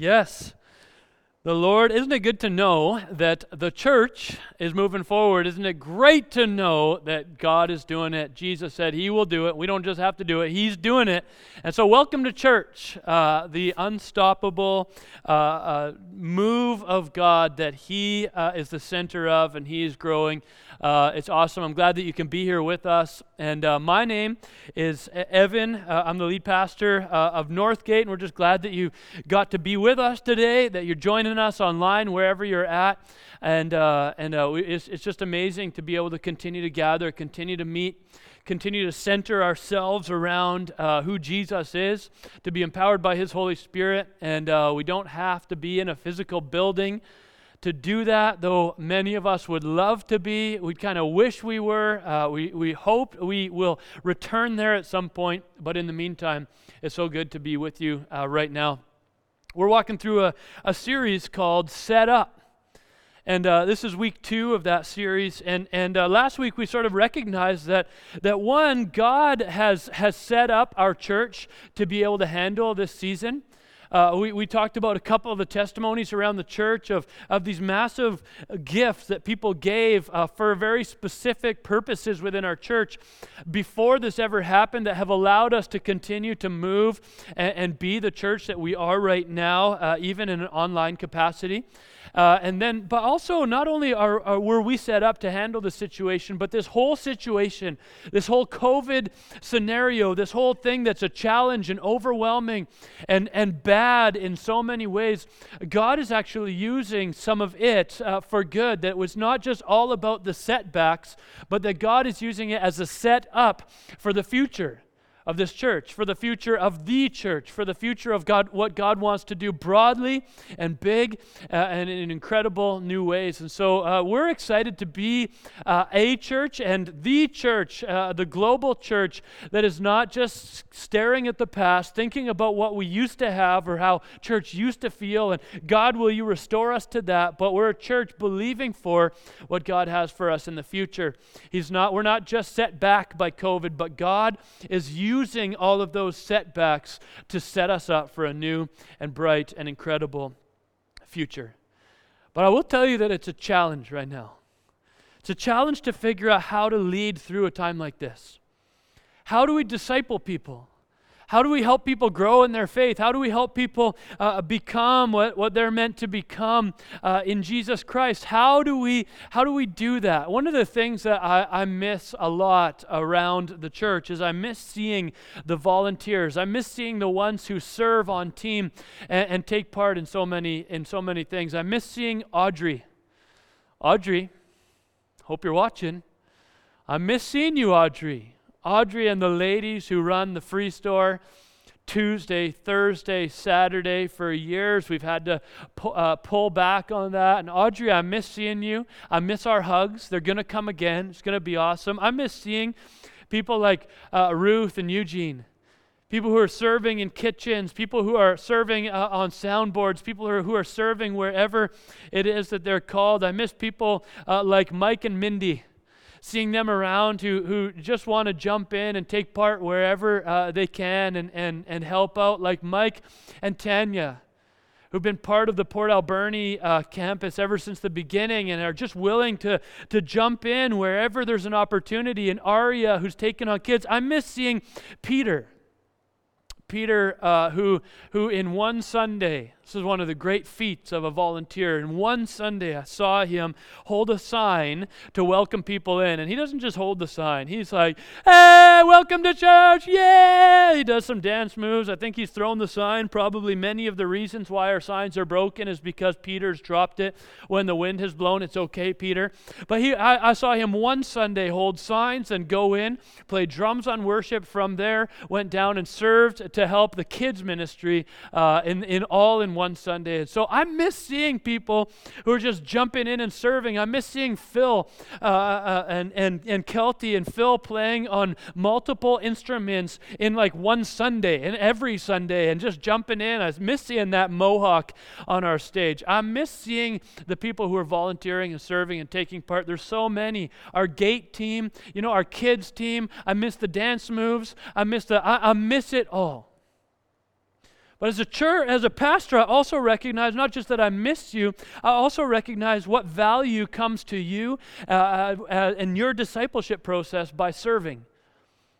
Yes. The Lord, isn't it good to know that the church is moving forward? Isn't it great to know that God is doing it? Jesus said He will do it. We don't just have to do it, He's doing it. And so, welcome to church, uh, the unstoppable uh, uh, move of God that He uh, is the center of and He is growing. Uh, it's awesome. I'm glad that you can be here with us. And uh, my name is Evan. Uh, I'm the lead pastor uh, of Northgate, and we're just glad that you got to be with us today, that you're joining us online wherever you're at. And, uh, and uh, it's, it's just amazing to be able to continue to gather, continue to meet continue to center ourselves around uh, who Jesus is, to be empowered by His Holy Spirit. And we don't have to be in a physical building to do that, though many of us would love to be. We kind of wish we were. Uh, we, we hope we will return there at some point. But in the meantime, it's so good to be with you uh, right now. We're walking through a, a series called Set Up. And uh, this is week two of that series. And, and uh, last week we sort of recognized that, that one, God has, has set up our church to be able to handle this season. Uh, we, we talked about a couple of the testimonies around the church of, of these massive gifts that people gave uh, for very specific purposes within our church before this ever happened that have allowed us to continue to move and, and be the church that we are right now, uh, even in an online capacity. Uh, and then, but also, not only are, are, were we set up to handle the situation, but this whole situation, this whole COVID scenario, this whole thing that's a challenge and overwhelming and, and bad in so many ways, God is actually using some of it uh, for good. That it was not just all about the setbacks, but that God is using it as a set up for the future of this church, for the future of the church, for the future of God, what God wants to do broadly and big uh, and in incredible new ways. And so uh, we're excited to be uh, a church and the church, uh, the global church that is not just staring at the past, thinking about what we used to have or how church used to feel, and God, will you restore us to that? But we're a church believing for what God has for us in the future. He's not, we're not just set back by COVID, but God is using using all of those setbacks to set us up for a new and bright and incredible future. But I will tell you that it's a challenge right now. It's a challenge to figure out how to lead through a time like this. How do we disciple people? How do we help people grow in their faith? How do we help people uh, become what, what they're meant to become uh, in Jesus Christ? How do, we, how do we do that? One of the things that I, I miss a lot around the church is I miss seeing the volunteers. I miss seeing the ones who serve on team and, and take part in so many in so many things. I miss seeing Audrey. Audrey, hope you're watching. I miss seeing you, Audrey. Audrey and the ladies who run the free store. Tuesday, Thursday, Saturday for years. We've had to pu- uh, pull back on that. And Audrey, I miss seeing you. I miss our hugs. They're going to come again. It's going to be awesome. I miss seeing people like uh, Ruth and Eugene. People who are serving in kitchens, people who are serving uh, on soundboards, people who are, who are serving wherever it is that they're called. I miss people uh, like Mike and Mindy seeing them around who, who just want to jump in and take part wherever uh, they can and, and, and help out, like Mike and Tanya, who've been part of the Port Alberni uh, campus ever since the beginning and are just willing to, to jump in wherever there's an opportunity. And Aria, who's taken on kids. I miss seeing Peter. Peter, uh, who, who in one Sunday this is one of the great feats of a volunteer. And one Sunday, I saw him hold a sign to welcome people in. And he doesn't just hold the sign, he's like, Hey, welcome to church. Yeah. He does some dance moves. I think he's thrown the sign. Probably many of the reasons why our signs are broken is because Peter's dropped it when the wind has blown. It's okay, Peter. But he, I, I saw him one Sunday hold signs and go in, play drums on worship. From there, went down and served to help the kids' ministry uh, in, in all in one Sunday. And so I miss seeing people who are just jumping in and serving. I miss seeing Phil uh, uh, and, and, and Kelty and Phil playing on multiple instruments in like one Sunday and every Sunday and just jumping in. I miss seeing that mohawk on our stage. I miss seeing the people who are volunteering and serving and taking part. There's so many. Our gate team, you know, our kids team. I miss the dance moves. I miss the, I, I miss it all. But as a church, as a pastor, I also recognize not just that I miss you, I also recognize what value comes to you uh, uh, uh, in your discipleship process by serving.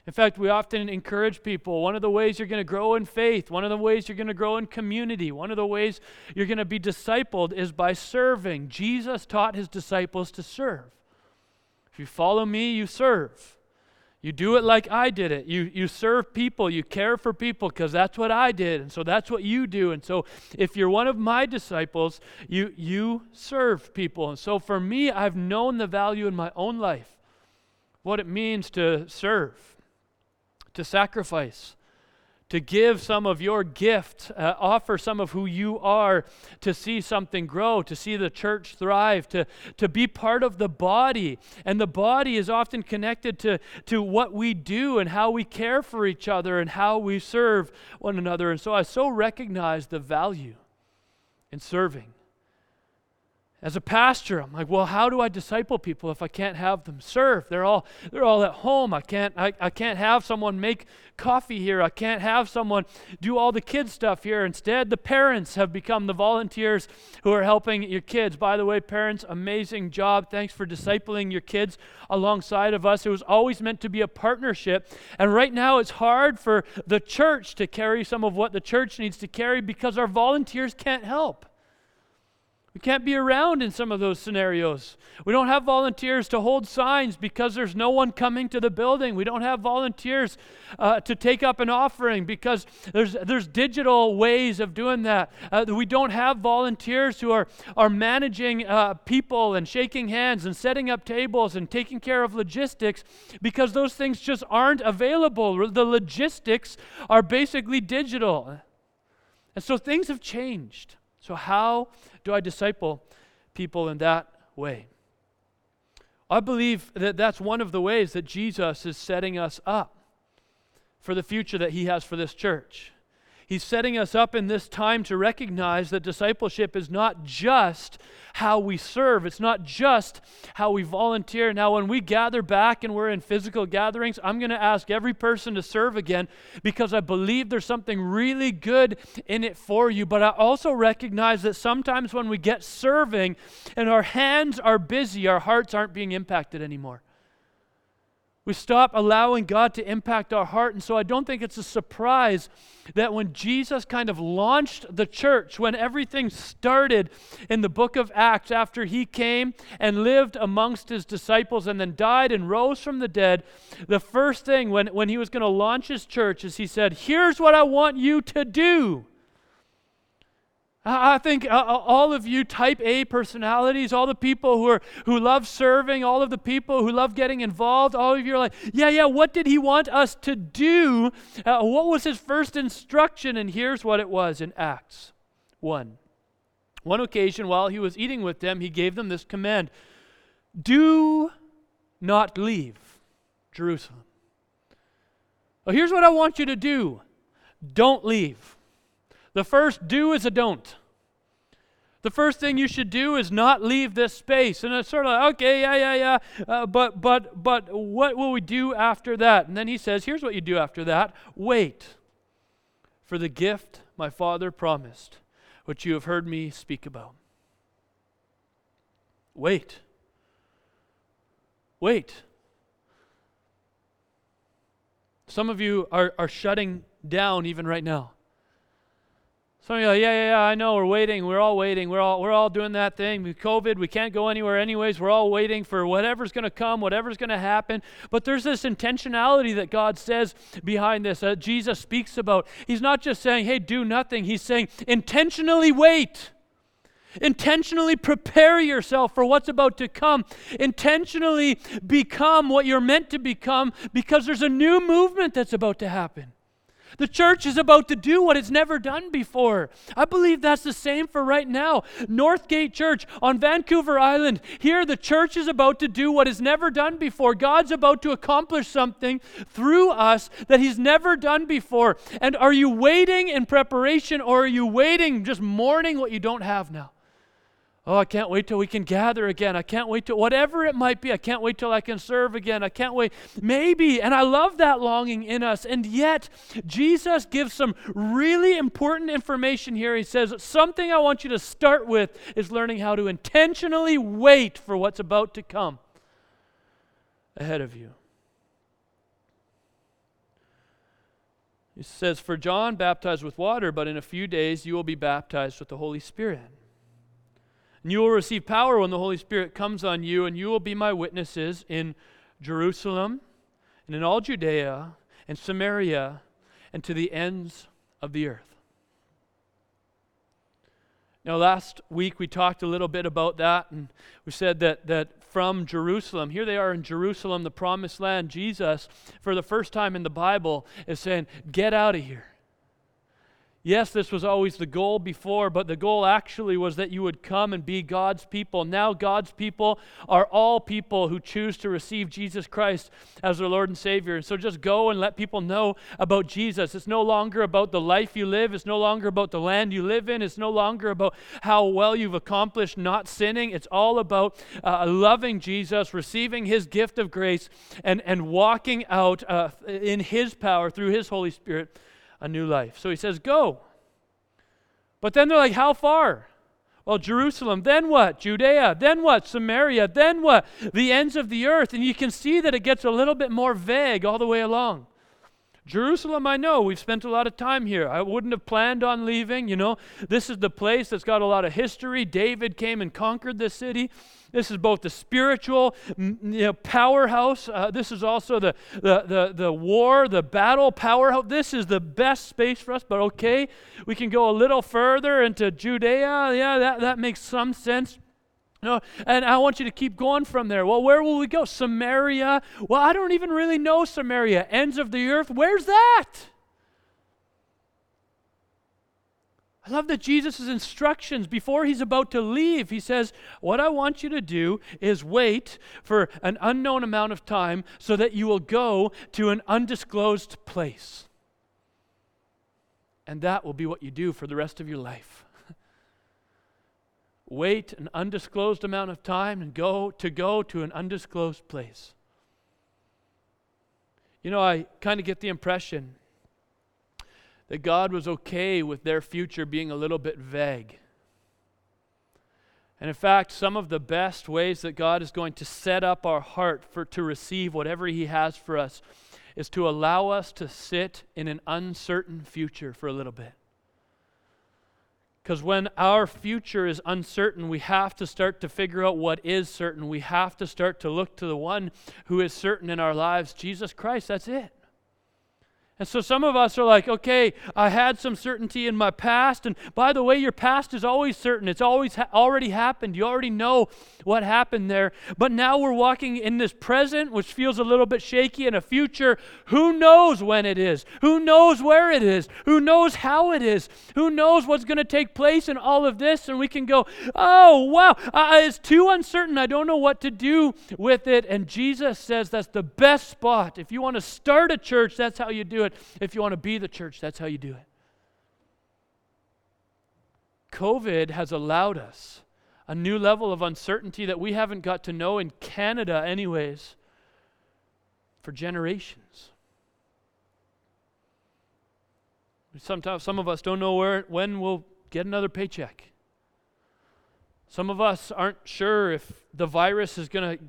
In fact, we often encourage people one of the ways you're going to grow in faith, one of the ways you're going to grow in community, one of the ways you're going to be discipled is by serving. Jesus taught his disciples to serve. If you follow me, you serve. You do it like I did it. You, you serve people, you care for people because that's what I did. And so that's what you do. And so if you're one of my disciples, you, you serve people. And so for me, I've known the value in my own life, what it means to serve, to sacrifice, to give some of your gift, uh, offer some of who you are to see something grow, to see the church thrive, to, to be part of the body. And the body is often connected to, to what we do and how we care for each other and how we serve one another. And so I so recognize the value in serving. As a pastor, I'm like, well, how do I disciple people if I can't have them serve? They're all they're all at home. I can't I, I can't have someone make coffee here. I can't have someone do all the kids stuff here. Instead, the parents have become the volunteers who are helping your kids. By the way, parents, amazing job. Thanks for discipling your kids alongside of us. It was always meant to be a partnership. And right now it's hard for the church to carry some of what the church needs to carry because our volunteers can't help. We can't be around in some of those scenarios. We don't have volunteers to hold signs because there's no one coming to the building. We don't have volunteers uh, to take up an offering because there's, there's digital ways of doing that. Uh, we don't have volunteers who are, are managing uh, people and shaking hands and setting up tables and taking care of logistics because those things just aren't available. The logistics are basically digital. And so things have changed. So, how do I disciple people in that way? I believe that that's one of the ways that Jesus is setting us up for the future that he has for this church. He's setting us up in this time to recognize that discipleship is not just how we serve, it's not just how we volunteer. Now, when we gather back and we're in physical gatherings, I'm going to ask every person to serve again because I believe there's something really good in it for you. But I also recognize that sometimes when we get serving and our hands are busy, our hearts aren't being impacted anymore. We stop allowing God to impact our heart. And so I don't think it's a surprise that when Jesus kind of launched the church, when everything started in the book of Acts, after he came and lived amongst his disciples and then died and rose from the dead, the first thing when, when he was going to launch his church is he said, Here's what I want you to do. I think uh, uh, all of you type A personalities, all the people who are who love serving, all of the people who love getting involved, all of you are like, yeah, yeah, what did he want us to do? Uh, what was his first instruction? And here's what it was in Acts 1. One occasion while he was eating with them, he gave them this command Do not leave Jerusalem. Well, here's what I want you to do don't leave. The first do is a don't. The first thing you should do is not leave this space. And it's sort of like, okay, yeah, yeah, yeah. Uh, but, but, but what will we do after that? And then he says, here's what you do after that wait for the gift my Father promised, which you have heard me speak about. Wait. Wait. Some of you are, are shutting down even right now. Some of you are like, yeah, yeah, yeah, I know, we're waiting, we're all waiting, we're all, we're all doing that thing. With COVID, we can't go anywhere anyways, we're all waiting for whatever's going to come, whatever's going to happen. But there's this intentionality that God says behind this, that Jesus speaks about. He's not just saying, hey, do nothing, He's saying, intentionally wait. Intentionally prepare yourself for what's about to come. Intentionally become what you're meant to become because there's a new movement that's about to happen. The church is about to do what it's never done before. I believe that's the same for right now. Northgate Church on Vancouver Island. Here, the church is about to do what is never done before. God's about to accomplish something through us that He's never done before. And are you waiting in preparation or are you waiting just mourning what you don't have now? Oh, I can't wait till we can gather again. I can't wait till whatever it might be. I can't wait till I can serve again. I can't wait. Maybe. And I love that longing in us. And yet, Jesus gives some really important information here. He says, Something I want you to start with is learning how to intentionally wait for what's about to come ahead of you. He says, For John baptized with water, but in a few days you will be baptized with the Holy Spirit. And you will receive power when the Holy Spirit comes on you, and you will be my witnesses in Jerusalem and in all Judea and Samaria and to the ends of the earth. Now, last week we talked a little bit about that, and we said that, that from Jerusalem, here they are in Jerusalem, the promised land, Jesus, for the first time in the Bible, is saying, Get out of here. Yes, this was always the goal before, but the goal actually was that you would come and be God's people. Now, God's people are all people who choose to receive Jesus Christ as their Lord and Savior. And so just go and let people know about Jesus. It's no longer about the life you live, it's no longer about the land you live in, it's no longer about how well you've accomplished not sinning. It's all about uh, loving Jesus, receiving His gift of grace, and, and walking out uh, in His power through His Holy Spirit a new life. So he says, Go. But then they're like, How far? Well, Jerusalem, then what? Judea, then what? Samaria, then what? The ends of the earth. And you can see that it gets a little bit more vague all the way along. Jerusalem, I know, we've spent a lot of time here. I wouldn't have planned on leaving, you know. This is the place that's got a lot of history. David came and conquered this city. This is both the spiritual you know, powerhouse. Uh, this is also the, the, the, the war, the battle powerhouse. This is the best space for us, but okay, we can go a little further into Judea. Yeah, that, that makes some sense. No, and I want you to keep going from there. Well, where will we go? Samaria. Well, I don't even really know Samaria. Ends of the earth. Where's that? I love that Jesus' instructions before he's about to leave, he says, What I want you to do is wait for an unknown amount of time so that you will go to an undisclosed place. And that will be what you do for the rest of your life. Wait an undisclosed amount of time and go to go to an undisclosed place. You know, I kind of get the impression that God was okay with their future being a little bit vague. And in fact, some of the best ways that God is going to set up our heart for to receive whatever he has for us is to allow us to sit in an uncertain future for a little bit. Because when our future is uncertain, we have to start to figure out what is certain. We have to start to look to the one who is certain in our lives, Jesus Christ. That's it. And so some of us are like, okay, I had some certainty in my past. And by the way, your past is always certain. It's always ha- already happened. You already know what happened there. But now we're walking in this present, which feels a little bit shaky, and a future. Who knows when it is? Who knows where it is? Who knows how it is? Who knows what's going to take place in all of this? And we can go, oh, wow, uh, it's too uncertain. I don't know what to do with it. And Jesus says that's the best spot. If you want to start a church, that's how you do it it. If you want to be the church, that's how you do it. COVID has allowed us a new level of uncertainty that we haven't got to know in Canada, anyways, for generations. Sometimes some of us don't know where when we'll get another paycheck. Some of us aren't sure if the virus is going to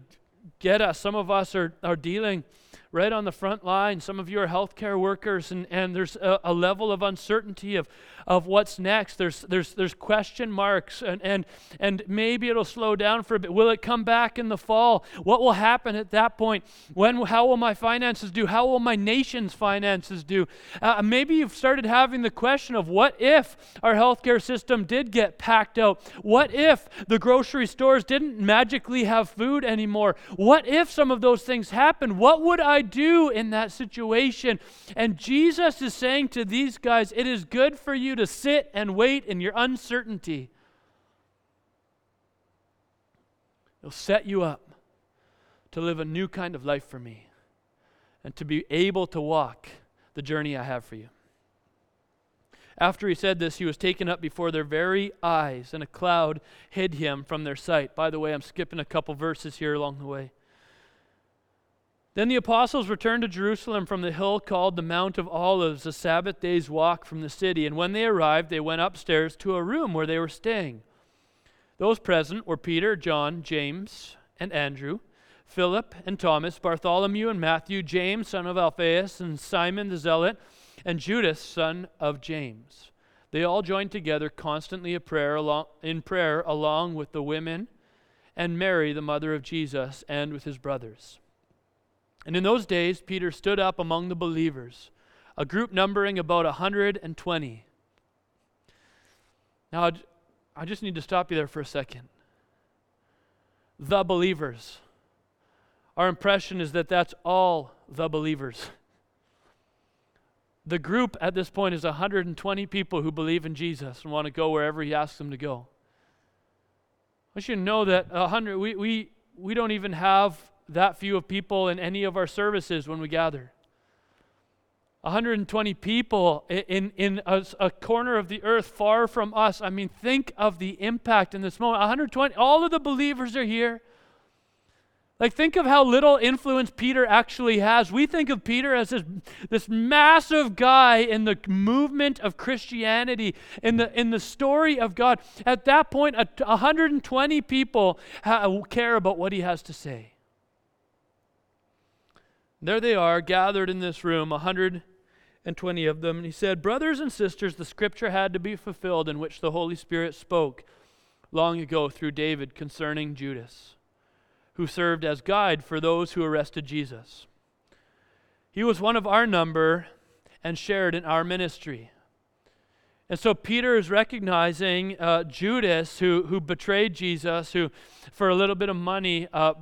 get us. Some of us are, are dealing right on the front line. Some of you are healthcare workers, and, and there's a, a, level of uncertainty of, of what's next. There's, there's, there's question marks, and, and, and maybe it'll slow down for a bit. Will it come back in the fall? What will happen at that point? When, how will my finances do? How will my nation's finances do? Uh, maybe you've started having the question of what if our healthcare system did get packed out? What if the grocery stores didn't magically have food anymore? What if some of those things happened? What would I do in that situation? And Jesus is saying to these guys, it is good for you to sit and wait in your uncertainty. It'll set you up to live a new kind of life for me and to be able to walk the journey I have for you. After he said this, he was taken up before their very eyes, and a cloud hid him from their sight. By the way, I'm skipping a couple verses here along the way. Then the apostles returned to Jerusalem from the hill called the Mount of Olives, a Sabbath day's walk from the city. And when they arrived, they went upstairs to a room where they were staying. Those present were Peter, John, James, and Andrew, Philip and Thomas, Bartholomew and Matthew, James, son of Alphaeus, and Simon the Zealot, and Judas, son of James. They all joined together constantly in prayer, along, with the women and Mary, the mother of Jesus, and with his brothers. And in those days, Peter stood up among the believers, a group numbering about 120. Now, I just need to stop you there for a second. The believers. Our impression is that that's all the believers. The group at this point is 120 people who believe in Jesus and want to go wherever he asks them to go. I to know that 100, we, we, we don't even have that few of people in any of our services when we gather. 120 people in, in a, a, corner of the earth far from us. I mean, think of the impact in this moment. 120, all of the believers are here. Like, think of how little influence Peter actually has. We think of Peter as this, this massive guy in the movement of Christianity, in the, in the story of God. At that point, 120 people ha- care about what he has to say. There they are, gathered in this room, 120 of them. And he said, Brothers and sisters, the scripture had to be fulfilled in which the Holy Spirit spoke long ago through David concerning Judas, who served as guide for those who arrested Jesus. He was one of our number and shared in our ministry. And so Peter is recognizing uh, Judas, who, who betrayed Jesus, who, for a little bit of money, uh,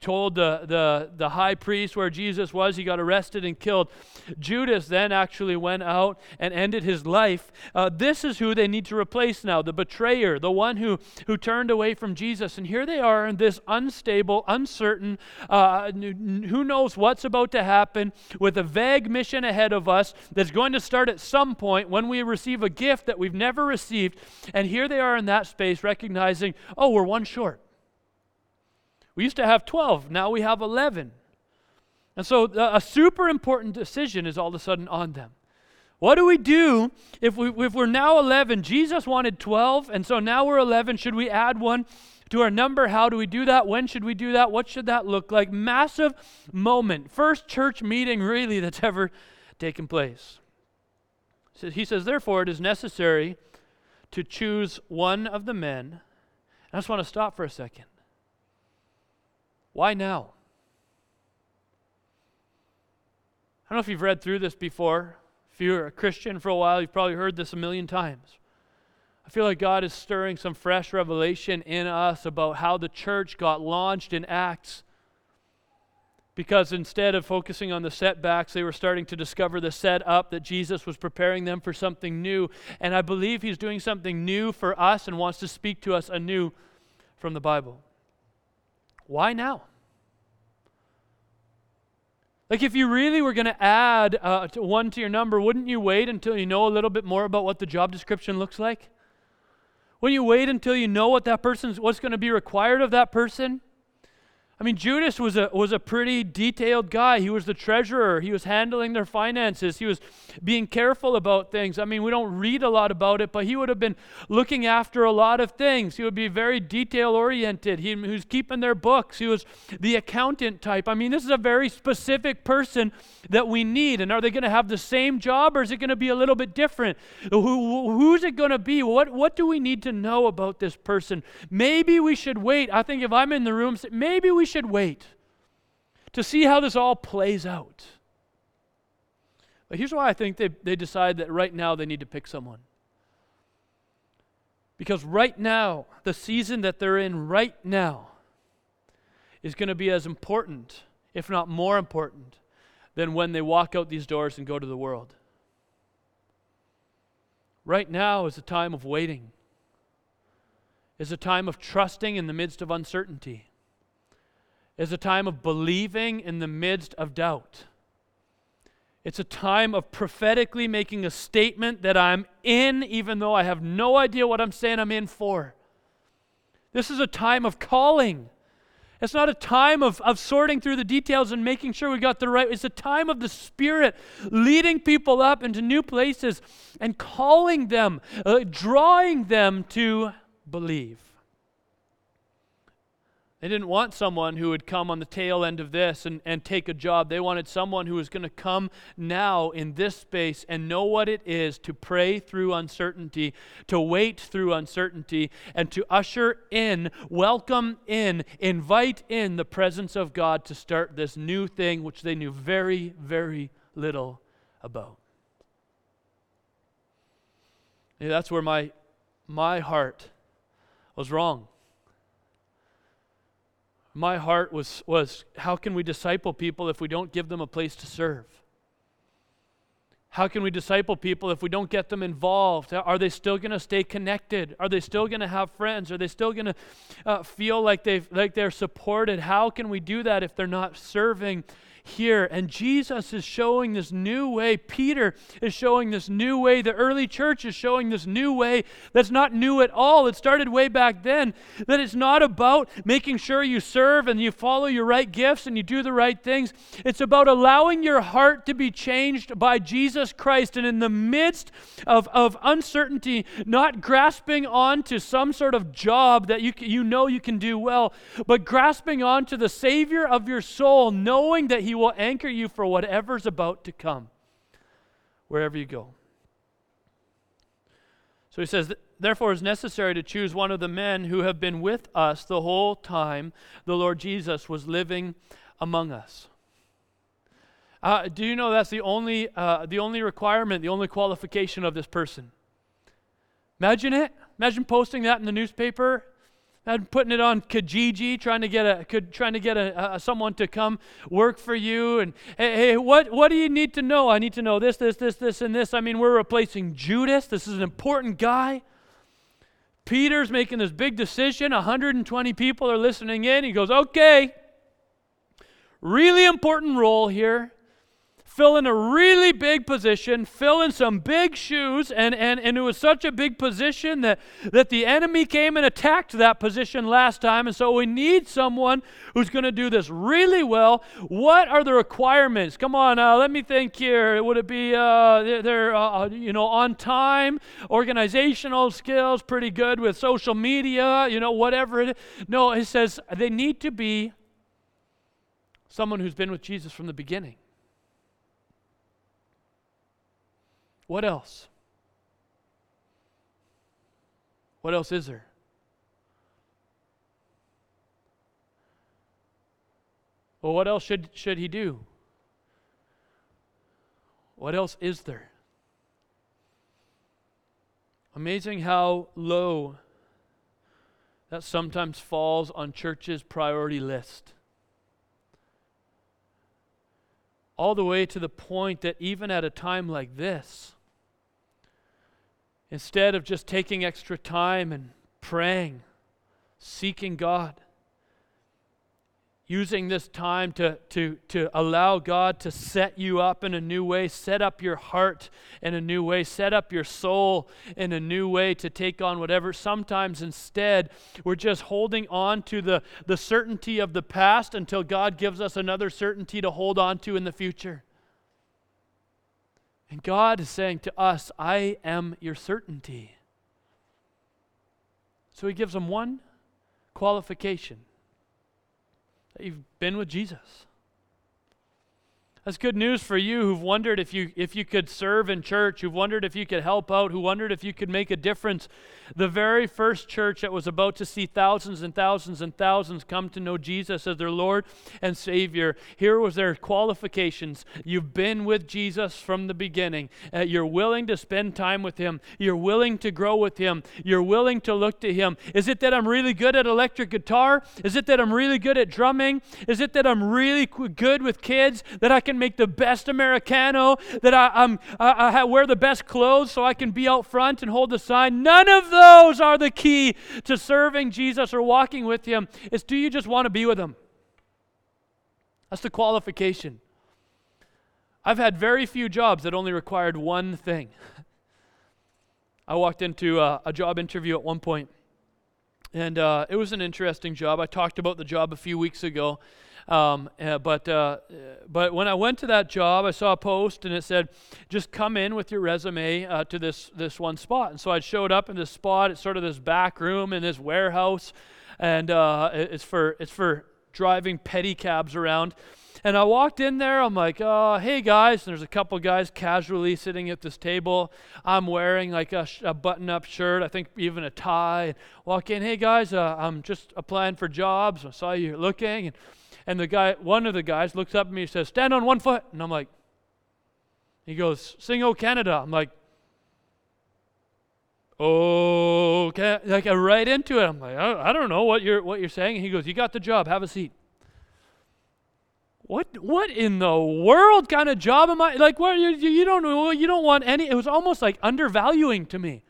told the, the, the high priest where Jesus was. He got arrested and killed. Judas then actually went out and ended his life. Uh, this is who they need to replace now the betrayer, the one who, who turned away from Jesus. And here they are in this unstable, uncertain, uh, who knows what's about to happen with a vague mission ahead of us that's going to start at some point when we receive a gift that we've never received. And here they are in that space recognizing, oh, we're one short. We used to have 12, now we have 11. And so uh, a super important decision is all of a sudden on them. What do we do if, we, if we're now 11? Jesus wanted 12, and so now we're 11. Should we add one to our number? How do we do that? When should we do that? What should that look like? Massive moment. First church meeting, really, that's ever taken place. He says, Therefore, it is necessary to choose one of the men. I just want to stop for a second. Why now? I don't know if you've read through this before. If you're a Christian for a while, you've probably heard this a million times. I feel like God is stirring some fresh revelation in us about how the church got launched in Acts. Because instead of focusing on the setbacks, they were starting to discover the setup that Jesus was preparing them for something new. And I believe He's doing something new for us and wants to speak to us anew from the Bible. Why now? Like, if you really were going to add uh, to one to your number, wouldn't you wait until you know a little bit more about what the job description looks like? Wouldn't you wait until you know what that person's, what's going to be required of that person? I mean, Judas was a, was a pretty detailed guy. He was the treasurer. He was handling their finances. He was being careful about things. I mean, we don't read a lot about it, but he would have been looking after a lot of things. He would be very detail oriented. He, he was keeping their books. He was the accountant type. I mean, this is a very specific person that we need. And are they going to have the same job or is it going to be a little bit different? Who, who's it going to be? What, what do we need to know about this person? Maybe we should wait. I think if I'm in the room, maybe we should wait to see how this all plays out. But here's why I think they, they decide that right now they need to pick someone. Because right now, the season that they're in right now is going to be as important, if not more important, than when they walk out these doors and go to the world. Right now is a time of waiting, is a time of trusting in the midst of uncertainty is a time of believing in the midst of doubt. It's a time of prophetically making a statement that I'm in, even though I have no idea what I'm saying I'm in for. This is a time of calling. It's not a time of, of sorting through the details and making sure we got the right. It's a time of the Spirit leading people up into new places and calling them, uh, drawing them to believe. They didn't want someone who would come on the tail end of this and, and take a job. They wanted someone who was going to come now in this space and know what it is to pray through uncertainty, to wait through uncertainty, and to usher in, welcome in, invite in the presence of God to start this new thing which they knew very, very little about. Yeah, that's where my, my heart was wrong my heart was, was how can we disciple people if we don't give them a place to serve? How can we disciple people if we don't get them involved? Are they still going to stay connected? Are they still going to have friends? Are they still going to uh, feel like, they like they're supported? How can we do that if they're not serving here. And Jesus is showing this new way. Peter is showing this new way. The early church is showing this new way that's not new at all. It started way back then. That it's not about making sure you serve and you follow your right gifts and you do the right things. It's about allowing your heart to be changed by Jesus Christ. And in the midst of, of uncertainty, not grasping on to some sort of job that you, you know you can do well, but grasping on to the Savior of your soul, knowing that He will anchor you for whatever's about to come, wherever you go. So he says, Therefore, it's necessary to choose one of the men who have been with us the whole time the Lord Jesus was living among us. Uh, do you know that's the only, uh, the only requirement, the only qualification of this person? Imagine it. Imagine posting that in the newspaper and putting it on Kijiji, trying to get a could, trying to get a, a, someone to come work for you. And hey, hey, what what do you need to know? I need to know this, this, this, this, and this. I mean, we're replacing Judas. This is an important guy. Peter's making this big decision. 120 people are listening in. He goes, okay. Really important role here fill in a really big position, fill in some big shoes, and, and, and it was such a big position that, that the enemy came and attacked that position last time. And so we need someone who's going to do this really well. What are the requirements? Come on, uh, let me think here. Would it be uh, they're, uh, uh, you know on time, organizational skills, pretty good with social media, you know whatever it is. No, it says they need to be someone who's been with Jesus from the beginning. What else? What else is there? Well, what else should, should he do? What else is there? Amazing how low that sometimes falls on churches' priority list. All the way to the point that even at a time like this, Instead of just taking extra time and praying, seeking God, using this time to, to, to allow God to set you up in a new way, set up your heart in a new way, set up your soul in a new way to take on whatever. Sometimes instead, we're just holding on to the, the certainty of the past until God gives us another certainty to hold on to in the future. And God is saying to us, I am your certainty. So he gives them one qualification that you've been with Jesus. That's good news for you who've wondered if you if you could serve in church, who've wondered if you could help out, who wondered if you could make a difference. The very first church that was about to see thousands and thousands and thousands come to know Jesus as their Lord and Savior. Here was their qualifications. You've been with Jesus from the beginning. Uh, you're willing to spend time with him. You're willing to grow with him. You're willing to look to him. Is it that I'm really good at electric guitar? Is it that I'm really good at drumming? Is it that I'm really good with kids that I can make the best Americano, that I, I'm, I, I wear the best clothes so I can be out front and hold the sign. None of those are the key to serving Jesus or walking with Him. It's do you just want to be with Him? That's the qualification. I've had very few jobs that only required one thing. I walked into a, a job interview at one point, and uh, it was an interesting job. I talked about the job a few weeks ago. Um, uh, but, uh, but when I went to that job, I saw a post and it said, just come in with your resume uh, to this, this one spot. And so I showed up in this spot. It's sort of this back room in this warehouse. And uh, it's, for, it's for driving pedicabs around. And I walked in there. I'm like, uh, hey guys. And there's a couple guys casually sitting at this table. I'm wearing like a, sh- a button up shirt, I think even a tie. Walk in, hey guys, uh, I'm just applying for jobs. I saw you looking. And, and the guy, one of the guys looks up at me and says, stand on one foot. And I'm like, he goes, sing O Canada. I'm like, oh, like I right into it. I'm like, I, don't know what you're what you're saying. And he goes, you got the job. Have a seat what what in the world kind of job am I like what you, you don't know you don't want any it was almost like undervaluing to me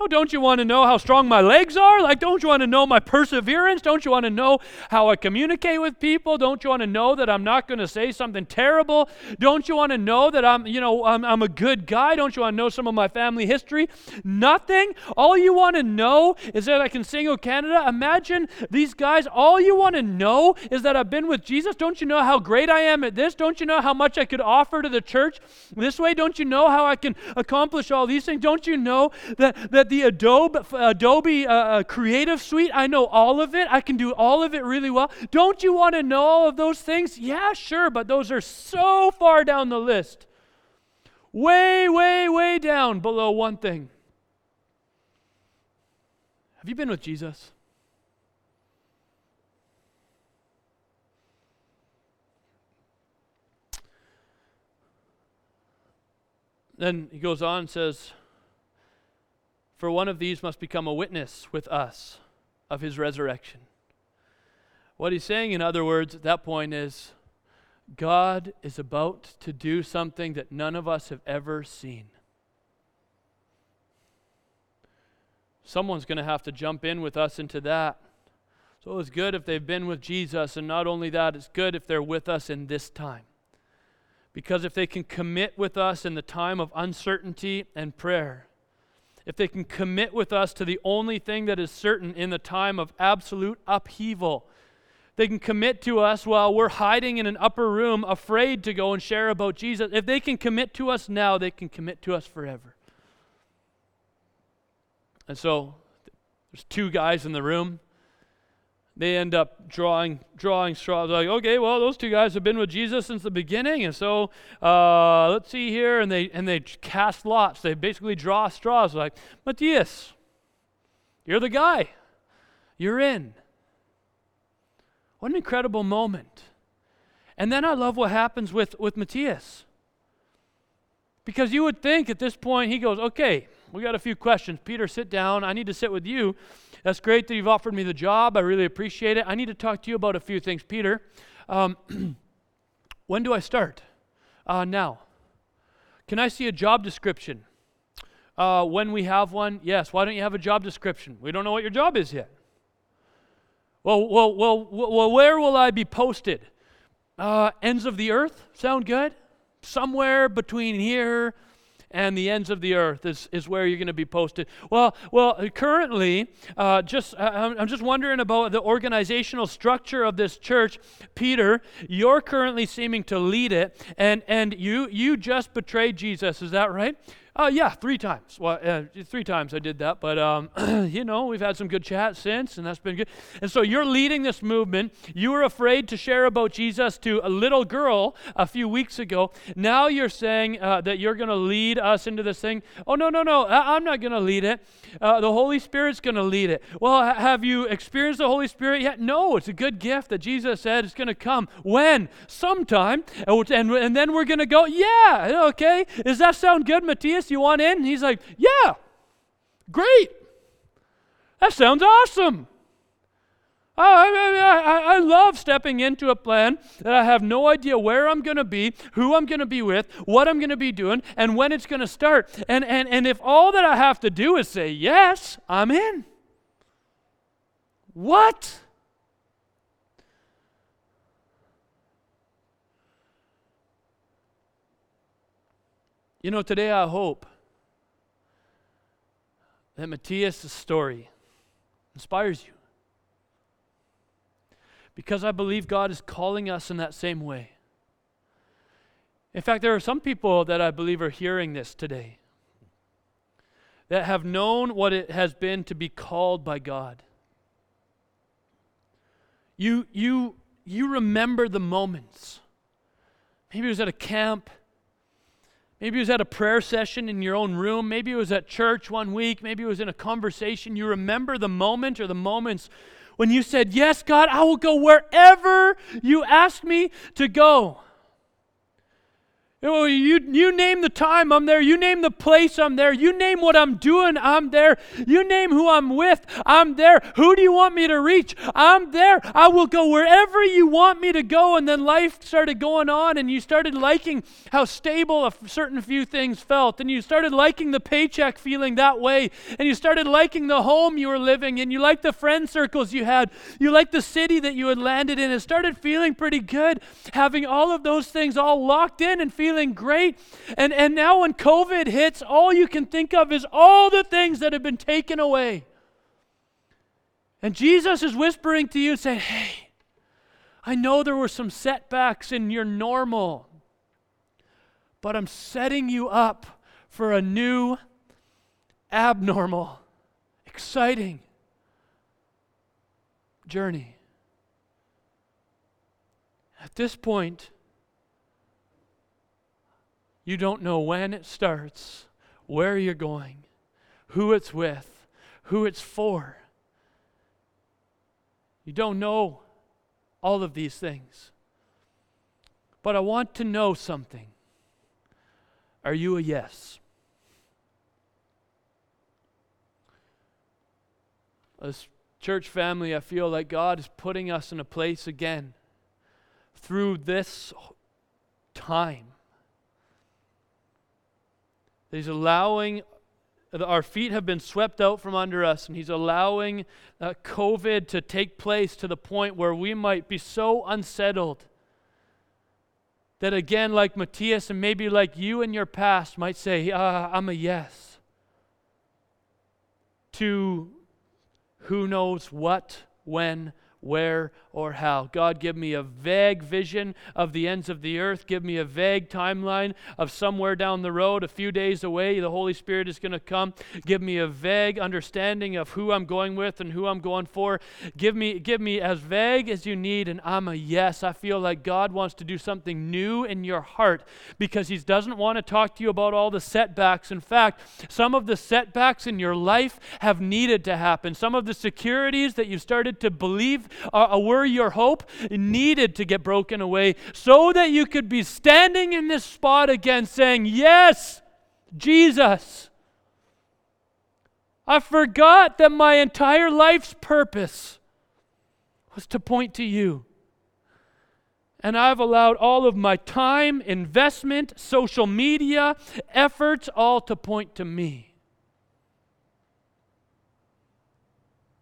Oh, don't you want to know how strong my legs are? Like, don't you want to know my perseverance? Don't you want to know how I communicate with people? Don't you want to know that I'm not going to say something terrible? Don't you want to know that I'm, you know, I'm, I'm a good guy? Don't you want to know some of my family history? Nothing. All you want to know is that I can sing O Canada. Imagine these guys. All you want to know is that I've been with Jesus. Don't you know how great I am at this? Don't you know how much I could offer to the church this way? Don't you know how I can accomplish all these things? Don't you know that that the Adobe, Adobe uh, uh, Creative Suite, I know all of it. I can do all of it really well. Don't you want to know all of those things? Yeah, sure, but those are so far down the list. Way, way, way down below one thing. Have you been with Jesus? Then he goes on and says, for one of these must become a witness with us of his resurrection. What he's saying, in other words, at that point is God is about to do something that none of us have ever seen. Someone's going to have to jump in with us into that. So it's good if they've been with Jesus, and not only that, it's good if they're with us in this time. Because if they can commit with us in the time of uncertainty and prayer, if they can commit with us to the only thing that is certain in the time of absolute upheaval, they can commit to us while we're hiding in an upper room, afraid to go and share about Jesus. If they can commit to us now, they can commit to us forever. And so there's two guys in the room they end up drawing drawing straws. Like okay well those two guys have been with jesus since the beginning and so uh, let's see here and they and they cast lots. They basically draw straws like matthias you're the guy. You're in. What an incredible moment. And then i love what happens with with matthias. Because you would think at this point he goes okay we got a few questions peter sit down i need to sit with you that's great that you've offered me the job. I really appreciate it. I need to talk to you about a few things. Peter, um, when do I start? Uh, now. Can I see a job description? Uh, when we have one, yes. Why don't you have a job description? We don't know what your job is yet. Well, well, well, well where will I be posted? Uh, ends of the earth? Sound good? Somewhere between here and the ends of the earth is, is where you're going to be posted. Well, well, currently, uh, just uh, I'm just wondering about the organizational structure of this church. Peter, you're currently seeming to lead it, and and you you just betrayed Jesus. Is that right? Uh, yeah, three times. Well, uh, three times I did that, but um, you know we've had some good chat since, and that's been good. And so you're leading this movement. You were afraid to share about Jesus to a little girl a few weeks ago. Now you're saying uh, that you're going to lead us into this thing. Oh no, no, no! I- am not going to lead it. Uh, the Holy Spirit's going to lead it. Well, ha- have you experienced the Holy Spirit yet? No, it's a good gift that Jesus said is going to come. When? Sometime. And, and, and then we're going to go. Yeah, okay. Does that sound good, Matthias? You want in? he's like, Yeah, great. That sounds awesome. Oh, I, I, I, love stepping into a plan that I have no idea where I'm going to be, who I'm going to be with, what I'm going to be doing, and when it's going to start. And, and, and if all that I have to do is say yes, I'm in. What? You know, today I hope that Matthias' story inspires you. Because I believe God is calling us in that same way. In fact, there are some people that I believe are hearing this today that have known what it has been to be called by God. You, you, you remember the moments. Maybe it was at a camp. Maybe it was at a prayer session in your own room. Maybe it was at church one week. Maybe it was in a conversation. You remember the moment or the moments when you said, Yes, God, I will go wherever you ask me to go. Oh, you, you name the time, I'm there. You name the place, I'm there. You name what I'm doing, I'm there. You name who I'm with, I'm there. Who do you want me to reach? I'm there. I will go wherever you want me to go. And then life started going on, and you started liking how stable a certain few things felt. And you started liking the paycheck feeling that way. And you started liking the home you were living in. You liked the friend circles you had. You liked the city that you had landed in. It started feeling pretty good, having all of those things all locked in and feeling feeling great. And, and now when COVID hits, all you can think of is all the things that have been taken away. And Jesus is whispering to you and saying, Hey, I know there were some setbacks in your normal, but I'm setting you up for a new, abnormal, exciting journey. At this point, you don't know when it starts, where you're going, who it's with, who it's for. You don't know all of these things. But I want to know something. Are you a yes? As church family, I feel like God is putting us in a place again through this time that He's allowing, our feet have been swept out from under us, and He's allowing uh, COVID to take place to the point where we might be so unsettled that, again, like Matthias and maybe like you in your past, might say, uh, I'm a yes. To who knows what, when, where, or how. God, give me a vague vision of the ends of the earth. Give me a vague timeline of somewhere down the road, a few days away, the Holy Spirit is going to come. Give me a vague understanding of who I'm going with and who I'm going for. Give me, give me as vague as you need, and I'm a yes. I feel like God wants to do something new in your heart because He doesn't want to talk to you about all the setbacks. In fact, some of the setbacks in your life have needed to happen. Some of the securities that you've started to believe uh, were your hope needed to get broken away so that you could be standing in this spot again saying, Yes, Jesus. I forgot that my entire life's purpose was to point to you. And I've allowed all of my time, investment, social media, efforts, all to point to me.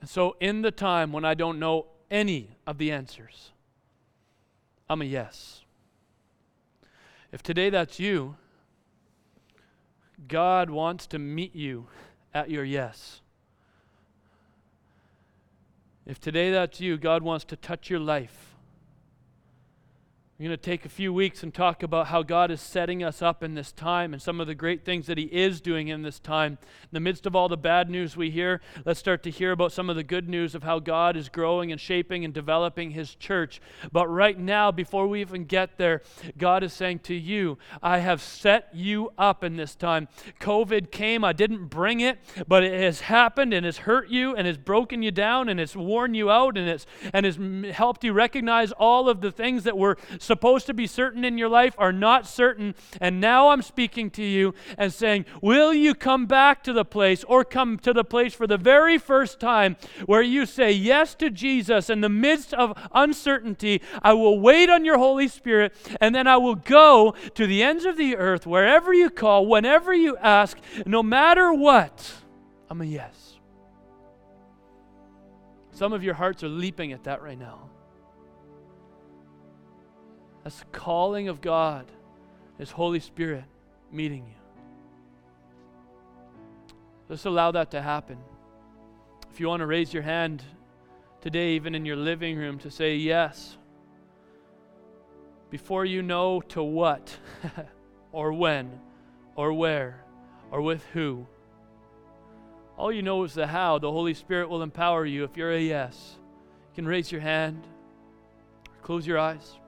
And so, in the time when I don't know any of the answers? I'm a yes. If today that's you, God wants to meet you at your yes. If today that's you, God wants to touch your life we're going to take a few weeks and talk about how God is setting us up in this time and some of the great things that He is doing in this time. In the midst of all the bad news we hear, let's start to hear about some of the good news of how God is growing and shaping and developing His church. But right now, before we even get there, God is saying to you, I have set you up in this time. COVID came, I didn't bring it, but it has happened and has hurt you and has broken you down and it's worn you out and it's and has helped you recognize all of the things that were so supposed to be certain in your life are not certain. And now I'm speaking to you and saying, Will you come back to the place or come to the place for the very first time where you say yes to Jesus in the midst of uncertainty? I will wait on your Holy Spirit and then I will go to the ends of the earth, wherever you call, whenever you ask, no matter what. I'm a yes. Some of your hearts are leaping at that right now. That's the calling of God, His Holy Spirit meeting you. Just allow that to happen. If you want to raise your hand today, even in your living room, to say yes, before you know to what, or when, or where, or with who, all you know is the how. The Holy Spirit will empower you if you're a yes. You can raise your hand, close your eyes.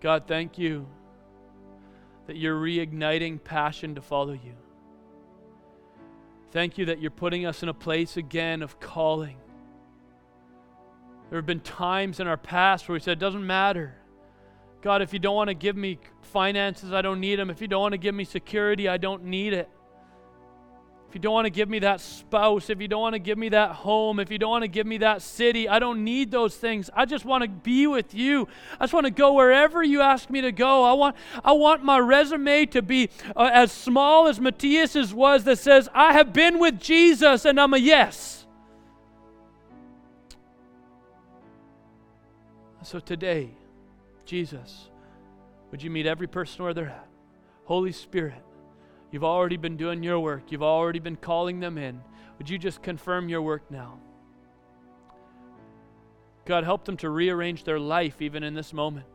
God, thank you that you're reigniting passion to follow you. Thank you that you're putting us in a place again of calling. There have been times in our past where we said, it doesn't matter. God, if you don't want to give me finances, I don't need them. If you don't want to give me security, I don't need it. If you don't want to give me that spouse, if you don't want to give me that home, if you don't want to give me that city, I don't need those things. I just want to be with you. I just want to go wherever you ask me to go. I want, I want my resume to be uh, as small as Matthias's was that says, I have been with Jesus and I'm a yes. So today, Jesus, would you meet every person where they're at? Holy Spirit, You've already been doing your work, you've already been calling them in. Would you just confirm your work now? God, help them to rearrange their life even in this moment.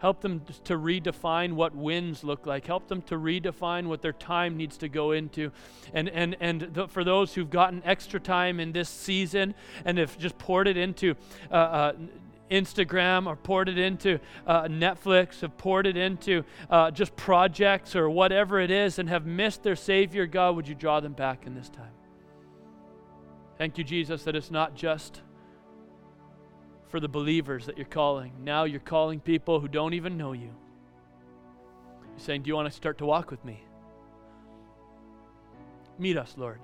Help them to redefine what wins look like. Help them to redefine what their time needs to go into. And, and, and for those who've gotten extra time in this season and have just poured it into uh, uh, Instagram or poured it into uh, Netflix, have poured it into uh, just projects or whatever it is, and have missed their Savior, God, would you draw them back in this time? Thank you, Jesus, that it's not just for the believers that you're calling. Now you're calling people who don't even know you. You're saying, Do you want to start to walk with me? Meet us, Lord.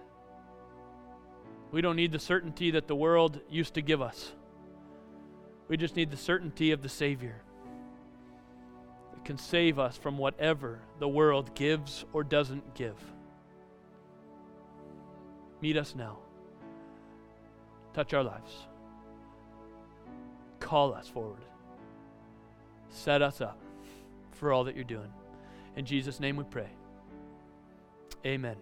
We don't need the certainty that the world used to give us. We just need the certainty of the Savior that can save us from whatever the world gives or doesn't give. Meet us now. Touch our lives. Call us forward. Set us up for all that you're doing. In Jesus' name we pray. Amen.